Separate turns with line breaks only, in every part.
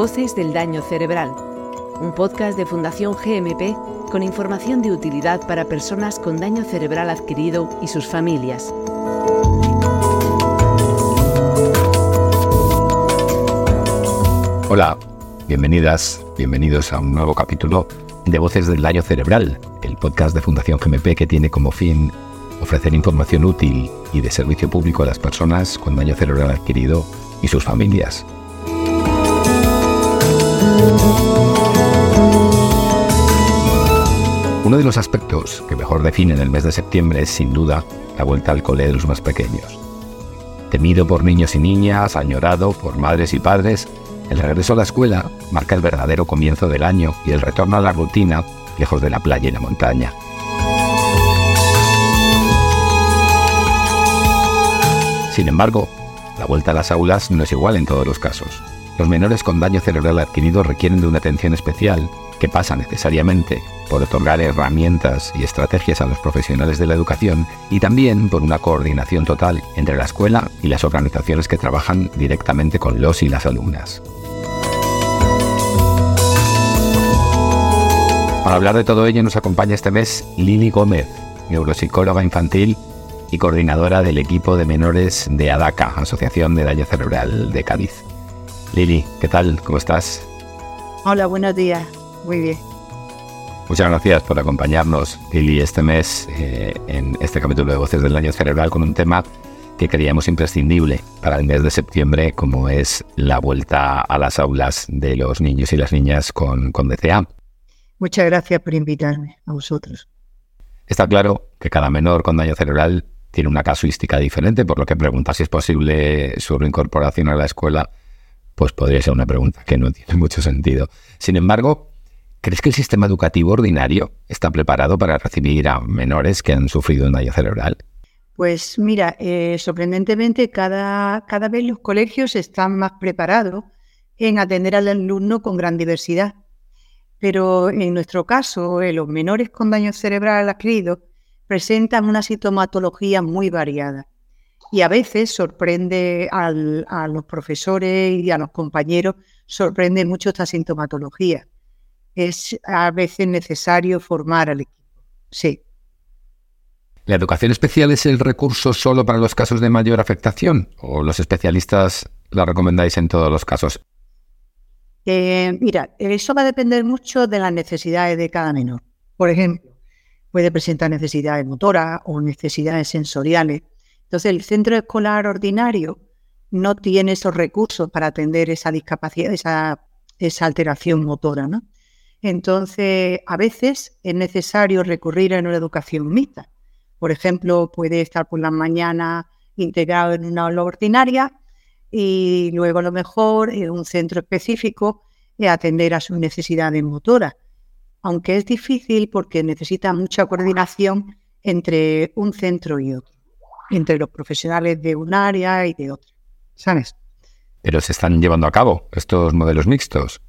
Voces del Daño Cerebral, un podcast de Fundación GMP con información de utilidad para personas con daño cerebral adquirido y sus familias.
Hola, bienvenidas, bienvenidos a un nuevo capítulo de Voces del Daño Cerebral, el podcast de Fundación GMP que tiene como fin ofrecer información útil y de servicio público a las personas con daño cerebral adquirido y sus familias. Uno de los aspectos que mejor definen el mes de septiembre es sin duda la vuelta al cole de los más pequeños. Temido por niños y niñas, añorado por madres y padres, el regreso a la escuela marca el verdadero comienzo del año y el retorno a la rutina lejos de la playa y la montaña. Sin embargo, la vuelta a las aulas no es igual en todos los casos. Los menores con daño cerebral adquirido requieren de una atención especial que pasa necesariamente por otorgar herramientas y estrategias a los profesionales de la educación y también por una coordinación total entre la escuela y las organizaciones que trabajan directamente con los y las alumnas. Para hablar de todo ello nos acompaña este mes Lili Gómez, neuropsicóloga infantil y coordinadora del equipo de menores de ADACA, Asociación de Daño Cerebral de Cádiz. Lili, ¿qué tal? ¿Cómo estás?
Hola, buenos días. Muy bien.
Muchas gracias por acompañarnos, Lili, este mes eh, en este capítulo de Voces del Daño Cerebral con un tema que creíamos imprescindible para el mes de septiembre, como es la vuelta a las aulas de los niños y las niñas con, con DCA.
Muchas gracias por invitarme a vosotros.
Está claro que cada menor con daño cerebral tiene una casuística diferente, por lo que preguntar si es posible su reincorporación a la escuela, pues podría ser una pregunta que no tiene mucho sentido. Sin embargo, ¿crees que el sistema educativo ordinario está preparado para recibir a menores que han sufrido un daño cerebral?
Pues mira, eh, sorprendentemente cada, cada vez los colegios están más preparados en atender al alumno con gran diversidad. Pero en nuestro caso, eh, los menores con daño cerebral adquirido presentan una sintomatología muy variada y a veces sorprende a los profesores y a los compañeros, sorprende mucho esta sintomatología. Es a veces necesario formar al equipo. Sí.
¿La educación especial es el recurso solo para los casos de mayor afectación o los especialistas la recomendáis en todos los casos?
Eh, mira, eso va a depender mucho de las necesidades de cada menor. Por ejemplo, puede presentar necesidades motoras o necesidades sensoriales. Entonces, el centro escolar ordinario no tiene esos recursos para atender esa discapacidad, esa, alteración motora. ¿no? Entonces, a veces es necesario recurrir a una educación mixta. Por ejemplo, puede estar por la mañana integrado en una aula ordinaria y luego a lo mejor en un centro específico atender a sus necesidades motoras aunque es difícil porque necesita mucha coordinación entre un centro y otro, entre los profesionales de un área y de otra. ¿Sabes?
Pero se están llevando a cabo estos modelos mixtos.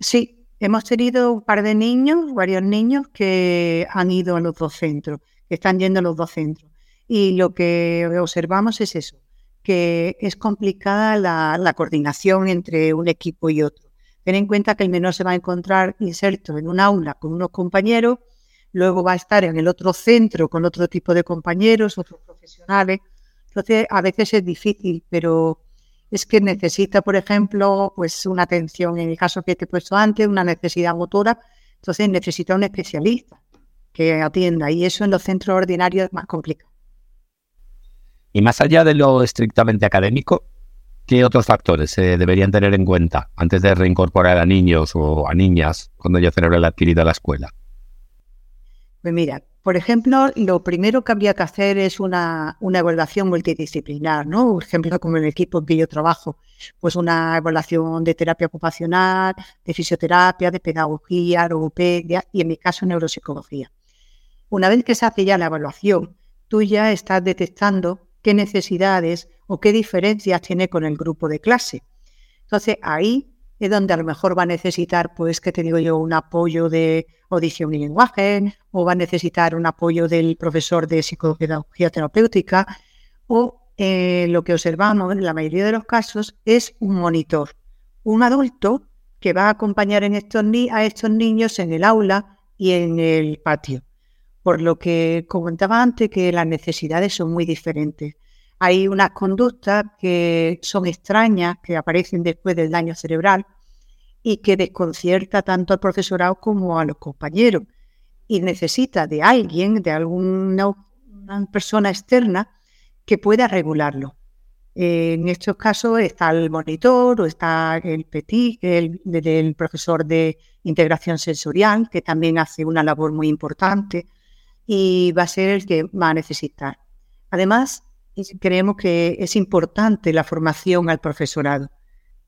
Sí, hemos tenido un par de niños, varios niños que han ido a los dos centros, que están yendo a los dos centros. Y lo que observamos es eso, que es complicada la, la coordinación entre un equipo y otro. Ten en cuenta que el menor se va a encontrar inserto en un aula con unos compañeros, luego va a estar en el otro centro con otro tipo de compañeros, otros profesionales. Entonces, a veces es difícil, pero es que necesita, por ejemplo, pues una atención, en el caso que te he puesto antes, una necesidad motora, entonces necesita un especialista que atienda y eso en los centros ordinarios es más complicado.
Y más allá de lo estrictamente académico, ¿Qué otros factores se deberían tener en cuenta antes de reincorporar a niños o a niñas cuando ya cerebral adquirido a la escuela?
Pues mira, por ejemplo, lo primero que habría que hacer es una, evaluación multidisciplinar, ¿no? Por ejemplo, como en el equipo en que yo trabajo, pues una evaluación de terapia ocupacional, de fisioterapia, de pedagogía, logopedia y en mi caso neuropsicología. Una vez que se hace ya la evaluación, tú ya estás detectando qué necesidades o qué diferencias tiene con el grupo de clase. Entonces ahí es donde a lo mejor va a necesitar, pues, que te digo yo, un apoyo de audición y lenguaje, o va a necesitar un apoyo del profesor de psicopedagogía terapéutica, o eh, lo que observamos en la mayoría de los casos es un monitor, un adulto que va a acompañar a estos niños en el aula y en el patio. Por lo que comentaba antes que las necesidades son muy diferentes. Hay unas conductas que son extrañas, que aparecen después del daño cerebral y que desconcierta tanto al profesorado como a los compañeros. Y necesita de alguien, de alguna persona externa, que pueda regularlo. en estos casos está el monitor o está el PETI, el, el, profesor de integración sensorial, que también hace una labor muy importante y va a ser el que va a necesitar. Además, creemos que es importante la formación al profesorado,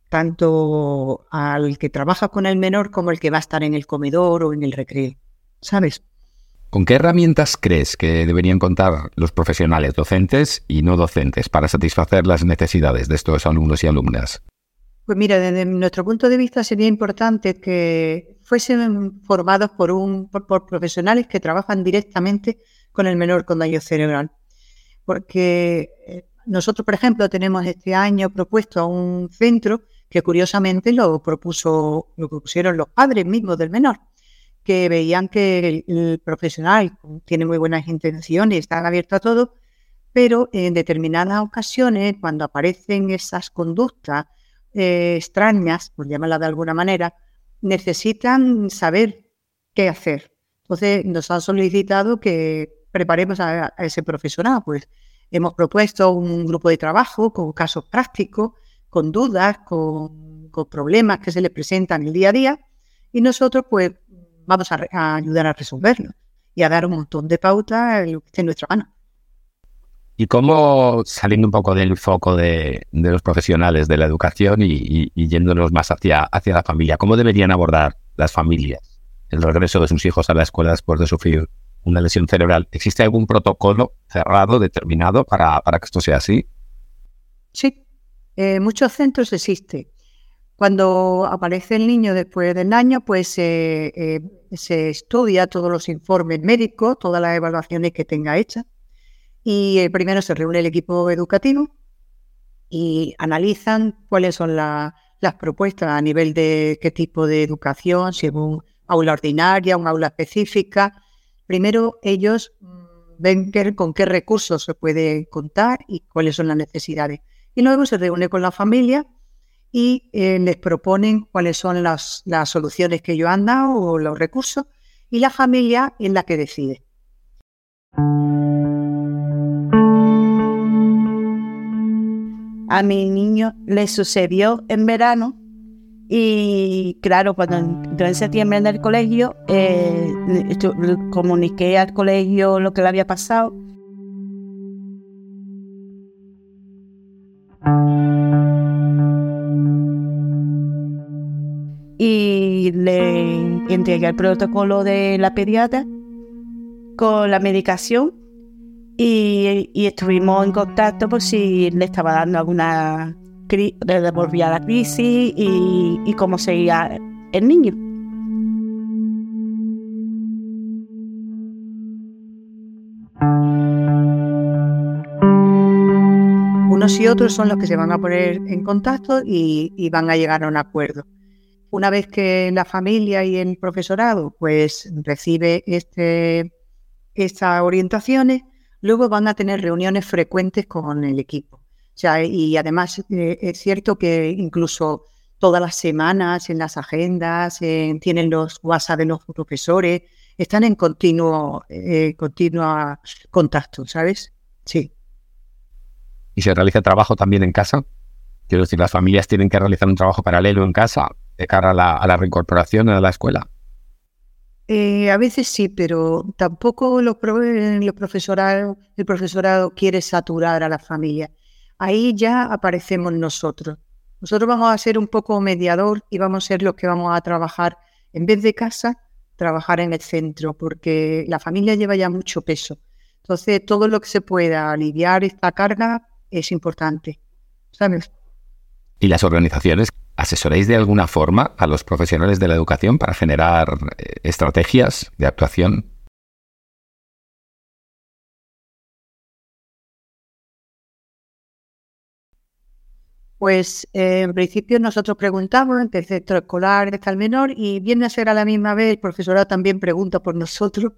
tanto al que trabaja con el menor como el que va a estar en el comedor o en el recreo, ¿sabes?
¿Con qué herramientas crees que deberían contar los profesionales docentes y no docentes para satisfacer las necesidades de estos alumnos y alumnas?
Pues mira, desde nuestro punto de vista sería importante que fuesen formados por, un, por profesionales que trabajan directamente con el menor con daño cerebral porque eh, nosotros, por ejemplo, tenemos este año propuesto a un centro que curiosamente lo propuso, lo propusieron los padres mismos del menor, que veían que el, profesional tiene muy buenas intenciones, está abierto a todo, pero en determinadas ocasiones, cuando aparecen esas conductas eh, extrañas, por llamarla de alguna manera, necesitan saber qué hacer. Entonces nos han solicitado que preparemos a, ese profesorado. Pues hemos propuesto un grupo de trabajo con casos prácticos, con dudas, con, problemas que se le presentan el día a día y nosotros pues vamos a, ayudar a resolverlo y a dar un montón de pautas en lo que esté en nuestra mano.
¿Y cómo, saliendo un poco del foco de, los profesionales de la educación y, yéndonos más hacia, hacia la familia, cómo deberían abordar las familias el regreso de sus hijos a la escuela después de sufrir una lesión cerebral. ¿Existe algún protocolo cerrado, determinado para, que esto sea así?
Sí, en muchos centros existe. Cuando aparece el niño después del año, pues eh, se estudia todos los informes médicos, todas las evaluaciones que tenga hechas. Y eh, primero se reúne el equipo educativo y analizan cuáles son las propuestas a nivel de qué tipo de educación, si es un aula ordinaria, un aula específica, primero ellos mm, ven con qué recursos se puede contar y cuáles son las necesidades. Y luego se reúne con la familia y eh, les proponen cuáles son las, soluciones que ellos han dado o los recursos y la familia es la que decide.
A mi niño le sucedió en verano y claro, cuando entré en septiembre en el colegio, eh, comuniqué al colegio lo que le había pasado. Y le entregué el protocolo de la pediatra con la medicación y, y estuvimos en contacto por si le estaba dando alguna devolvía la crisis y, y cómo seguía el niño.
Unos y otros son los que se van a poner en contacto y, van a llegar a un acuerdo. Una vez que la familia y el profesorado pues recibe este, estas orientaciones, luego van a tener reuniones frecuentes con el equipo y además eh, es cierto que incluso todas las semanas en las agendas tienen los WhatsApp de los profesores, están en continuo, eh, contacto, ¿sabes? Sí.
¿Y se realiza trabajo también en casa? Quiero decir, las familias tienen que realizar un trabajo paralelo en casa de cara a la, reincorporación a la escuela.
Eh, a veces sí, pero tampoco los, los profesorado, el profesorado quiere saturar a la familia ahí ya aparecemos nosotros. Nosotros vamos a ser un poco mediador y vamos a ser los que vamos a trabajar, en vez de casa, trabajar en el centro, porque la familia lleva ya mucho peso. Entonces, todo lo que se pueda aliviar esta carga es importante. ¿Sabes?
¿Y las organizaciones asesoráis de alguna forma a los profesionales de la educación para generar eh, estrategias de actuación
Pues eh, en principio nosotros preguntamos en centro escolar está el menor y viene a ser a la misma vez, el profesorado también pregunta por nosotros.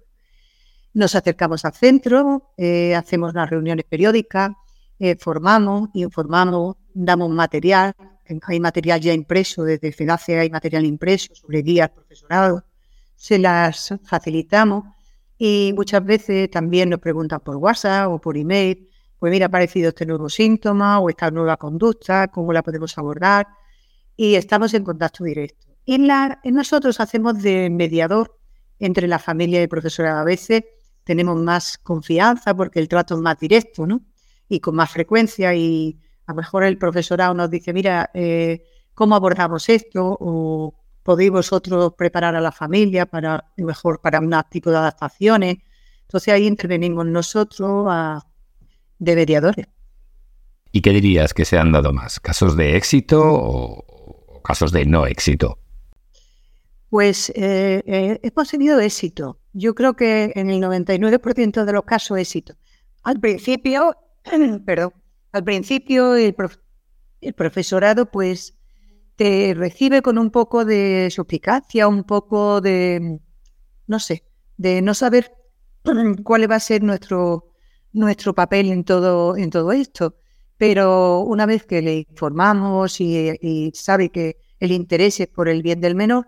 Nos acercamos al centro, eh, hacemos las reuniones periódicas, eh, formamos, informamos, damos material, hay material ya impreso, desde FEDACE hay material impreso sobre guías profesorado, se las facilitamos y muchas veces también nos preguntan por WhatsApp o por email pues mira, ha aparecido este nuevo síntoma o esta nueva conducta, cómo la podemos abordar y estamos en contacto directo. Y nosotros hacemos de mediador entre la familia y el profesorado. A veces tenemos más confianza porque el trato es más directo, ¿no? Y con más frecuencia y a lo mejor el profesorado nos dice, mira, eh, ¿cómo abordamos esto? O podéis vosotros preparar a la familia para, mejor, para un tipo de adaptaciones. Entonces ahí intervenimos nosotros a de mediadores.
¿Y qué dirías que se han dado más? ¿Casos de éxito o casos de no éxito?
Pues eh, eh, hemos tenido éxito. Yo creo que en el 99% de los casos éxito. Al principio, perdón, al principio el, el, profesorado pues te recibe con un poco de suplicacia, un poco de, no sé, de no saber cuál va a ser nuestro nuestro papel en todo, en todo esto. Pero una vez que le informamos y, sabe que el interés es por el bien del menor,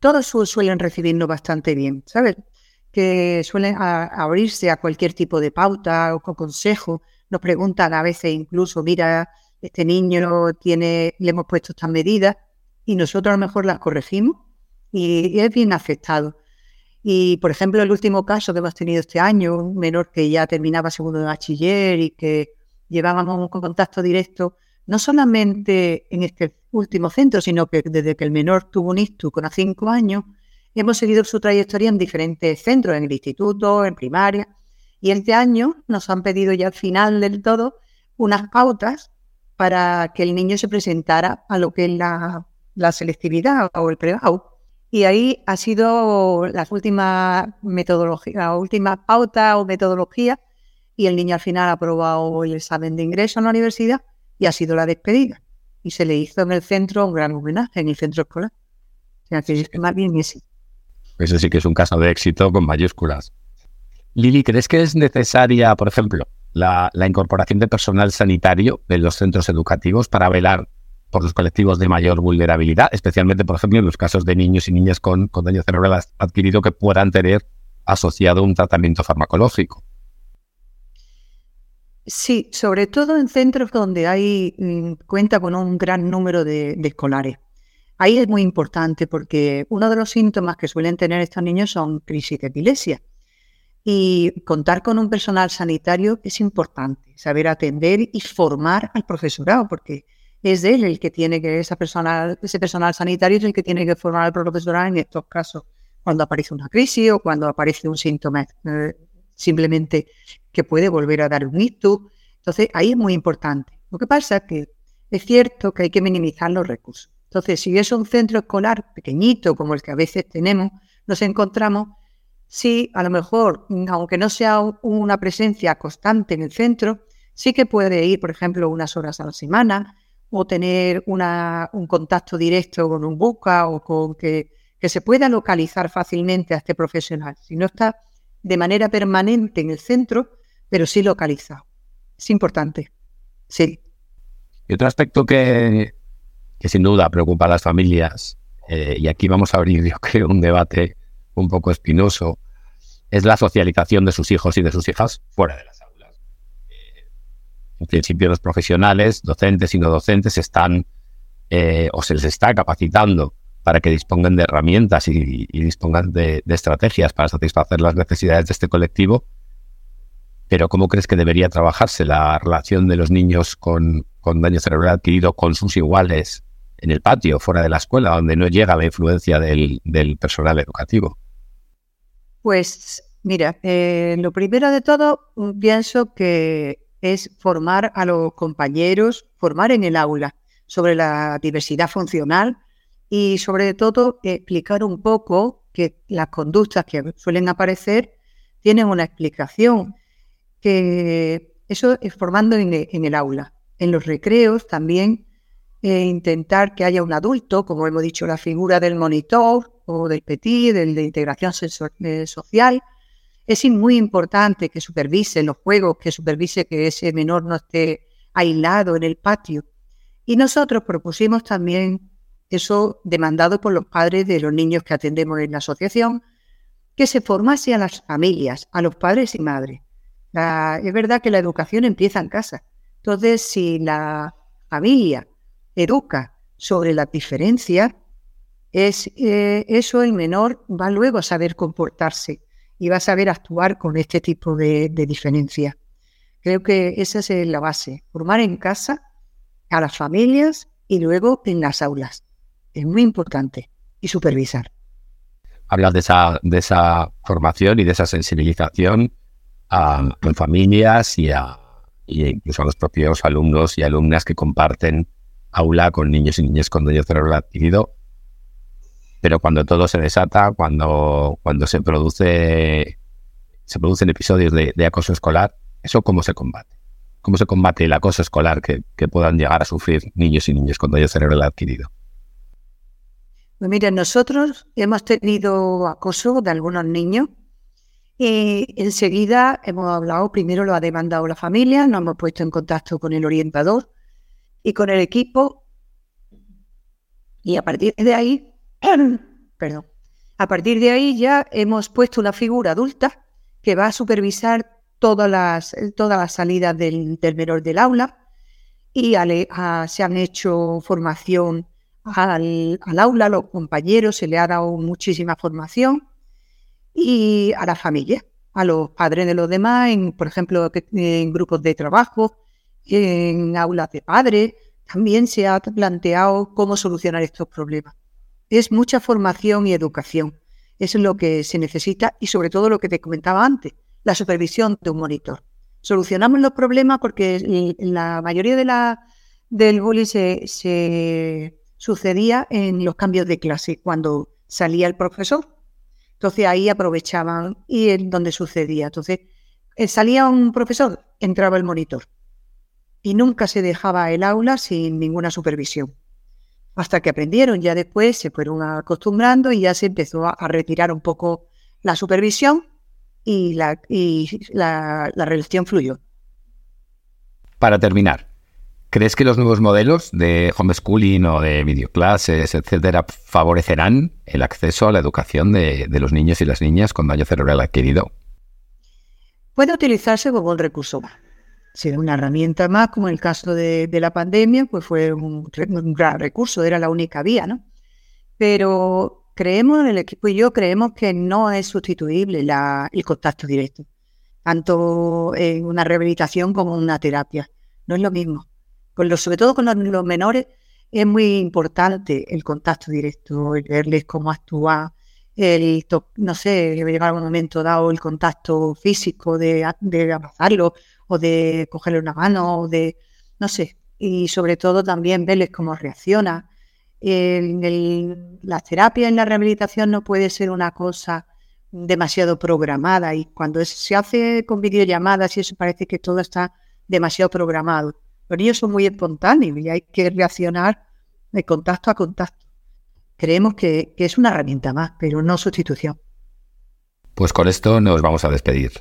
todos suelen recibirnos bastante bien, ¿sabes? Que suelen abrirse a cualquier tipo de pauta o consejo. Nos preguntan a veces incluso, mira, este niño tiene, le hemos puesto estas medidas y nosotros a lo mejor las corregimos y es bien aceptado. Y, por ejemplo, el último caso que hemos tenido este año, un menor que ya terminaba segundo de bachiller y que llevábamos un contacto directo, no solamente en este último centro, sino que desde que el menor tuvo un ISTU con a cinco años, hemos seguido su trayectoria en diferentes centros, en el instituto, en primaria. Y este año nos han pedido ya al final del todo unas pautas para que el niño se presentara a lo que es la, la selectividad o el prebau. Y ahí ha sido la última metodología, la última pauta o metodología, y el niño al final ha aprobado el examen de ingreso a la universidad y ha sido la despedida. Y se le hizo en el centro un gran homenaje, en el centro escolar. O sea, que más bien ese.
Eso sí que es un caso de éxito con mayúsculas. Lili, ¿crees que es necesaria, por ejemplo, la, la incorporación de personal sanitario en los centros educativos para velar por los colectivos de mayor vulnerabilidad, especialmente, por ejemplo, en los casos de niños y niñas con, daño cerebral adquirido que puedan tener asociado un tratamiento farmacológico.
Sí, sobre todo en centros donde hay mm, cuenta con un gran número de, escolares. Ahí es muy importante porque uno de los síntomas que suelen tener estos niños son crisis de epilepsia. Y contar con un personal sanitario es importante, saber atender y formar al profesorado, porque es él el que tiene que, esa persona, ese personal sanitario es el que tiene que formar al profesorado en estos casos, cuando aparece una crisis o cuando aparece un síntoma eh, simplemente que puede volver a dar un ictus. Entonces, ahí es muy importante. Lo que pasa es que es cierto que hay que minimizar los recursos. Entonces, si es un centro escolar pequeñito, como el que a veces tenemos, nos encontramos, sí, a lo mejor, aunque no sea una presencia constante en el centro, sí que puede ir, por ejemplo, unas horas a la semana, o tener una, un contacto directo con un busca o con que, se pueda localizar fácilmente a este profesional. Si no está de manera permanente en el centro, pero sí localizado. Es importante. Sí.
Y otro aspecto que, que sin duda preocupa a las familias, eh, y aquí vamos a abrir, yo creo, un debate un poco espinoso, es la socialización de sus hijos y de sus hijas fuera de la en principio los profesionales, docentes y no docentes, están eh, o se les está capacitando para que dispongan de herramientas y, dispongan de, estrategias para satisfacer las necesidades de este colectivo. Pero ¿cómo crees que debería trabajarse la relación de los niños con, daño cerebral adquirido con sus iguales en el patio, fuera de la escuela, donde no llega la influencia del, personal educativo?
Pues mira, eh, lo primero de todo, pienso que es formar a los compañeros, formar en el aula sobre la diversidad funcional y sobre todo explicar un poco que las conductas que suelen aparecer tienen una explicación, que eso es formando en el, aula. En los recreos también e intentar que haya un adulto, como hemos dicho, la figura del monitor o del petit, del de integración eh, social. Es muy importante que supervise los juegos, que supervise que ese menor no esté aislado en el patio. Y nosotros propusimos también eso demandado por los padres de los niños que atendemos en la asociación, que se formase a las familias, a los padres y madres. es verdad que la educación empieza en casa. Entonces, si la familia educa sobre la diferencia, es, eh, eso el menor va luego a saber comportarse y va a saber actuar con este tipo de, de diferencia. Creo que esa es la base, formar en casa a las familias y luego en las aulas. Es muy importante y supervisar.
Hablas de esa, de esa formación y de esa sensibilización a, familias y a, incluso a los propios alumnos y alumnas que comparten aula con niños y niñas con daño cerebral adquirido. Pero cuando todo se desata, cuando, cuando se produce se producen episodios de, acoso escolar, ¿eso cómo se combate? ¿Cómo se combate el acoso escolar que, puedan llegar a sufrir niños y niñas con daño cerebral adquirido?
Pues mira, nosotros hemos tenido acoso de algunos niños y enseguida hemos hablado, primero lo ha demandado la familia, nos hemos puesto en contacto con el orientador y con el equipo. Y a partir de ahí, perdón, a partir de ahí ya hemos puesto una figura adulta que va a supervisar todas las, todas las salidas del, menor del aula y se han hecho formación al, al, aula, a los compañeros, se le ha dado muchísima formación y a la familia, a los padres de los demás, en, por ejemplo, en grupos de trabajo, en aulas de padres, también se ha planteado cómo solucionar estos problemas. Es mucha formación y educación. Eso es lo que se necesita y sobre todo lo que te comentaba antes, la supervisión de un monitor. Solucionamos los problemas porque la mayoría del bullying se, sucedía en los cambios de clase, cuando salía el profesor. Entonces ahí aprovechaban y en donde sucedía. Entonces eh, salía un profesor, entraba el monitor y nunca se dejaba el aula sin ninguna supervisión. Hasta que aprendieron, ya después se fueron acostumbrando y ya se empezó a, retirar un poco la supervisión y la, y la, la relación fluyó.
Para terminar, ¿crees que los nuevos modelos de homeschooling o de videoclases, etcétera, favorecerán el acceso a la educación de, de los niños y las niñas con daño cerebral adquirido?
Puede utilizarse como un recurso ser una herramienta más, como en el caso de, la pandemia, pues fue un, gran recurso, era la única vía, ¿no? Pero creemos, el equipo y yo creemos que no es sustituible el contacto directo, tanto en una rehabilitación como en una terapia. No es lo mismo. Con los, sobre todo con los, menores es muy importante el contacto directo, el verles cómo actúa, el, no sé, llegar un momento dado el contacto físico de, de abrazarlo o de cogerle una mano, o de, no sé, y sobre todo también verles cómo reacciona. la terapia en la rehabilitación no puede ser una cosa demasiado programada y cuando se hace con videollamadas y eso parece que todo está demasiado programado. Los niños son muy espontáneos y hay que reaccionar de contacto a contacto. Creemos que, que es una herramienta más, pero no sustitución.
Pues con esto nos vamos a despedir.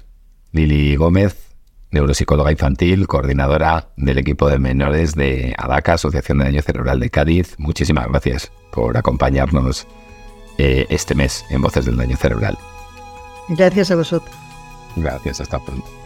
Lili Gómez, neuropsicóloga infantil, coordinadora del equipo de menores de ADACA, Asociación de Daño Cerebral de Cádiz. Muchísimas gracias por acompañarnos eh, este mes en Voces del Daño Cerebral.
Gracias a vosotros.
Gracias, hasta pronto.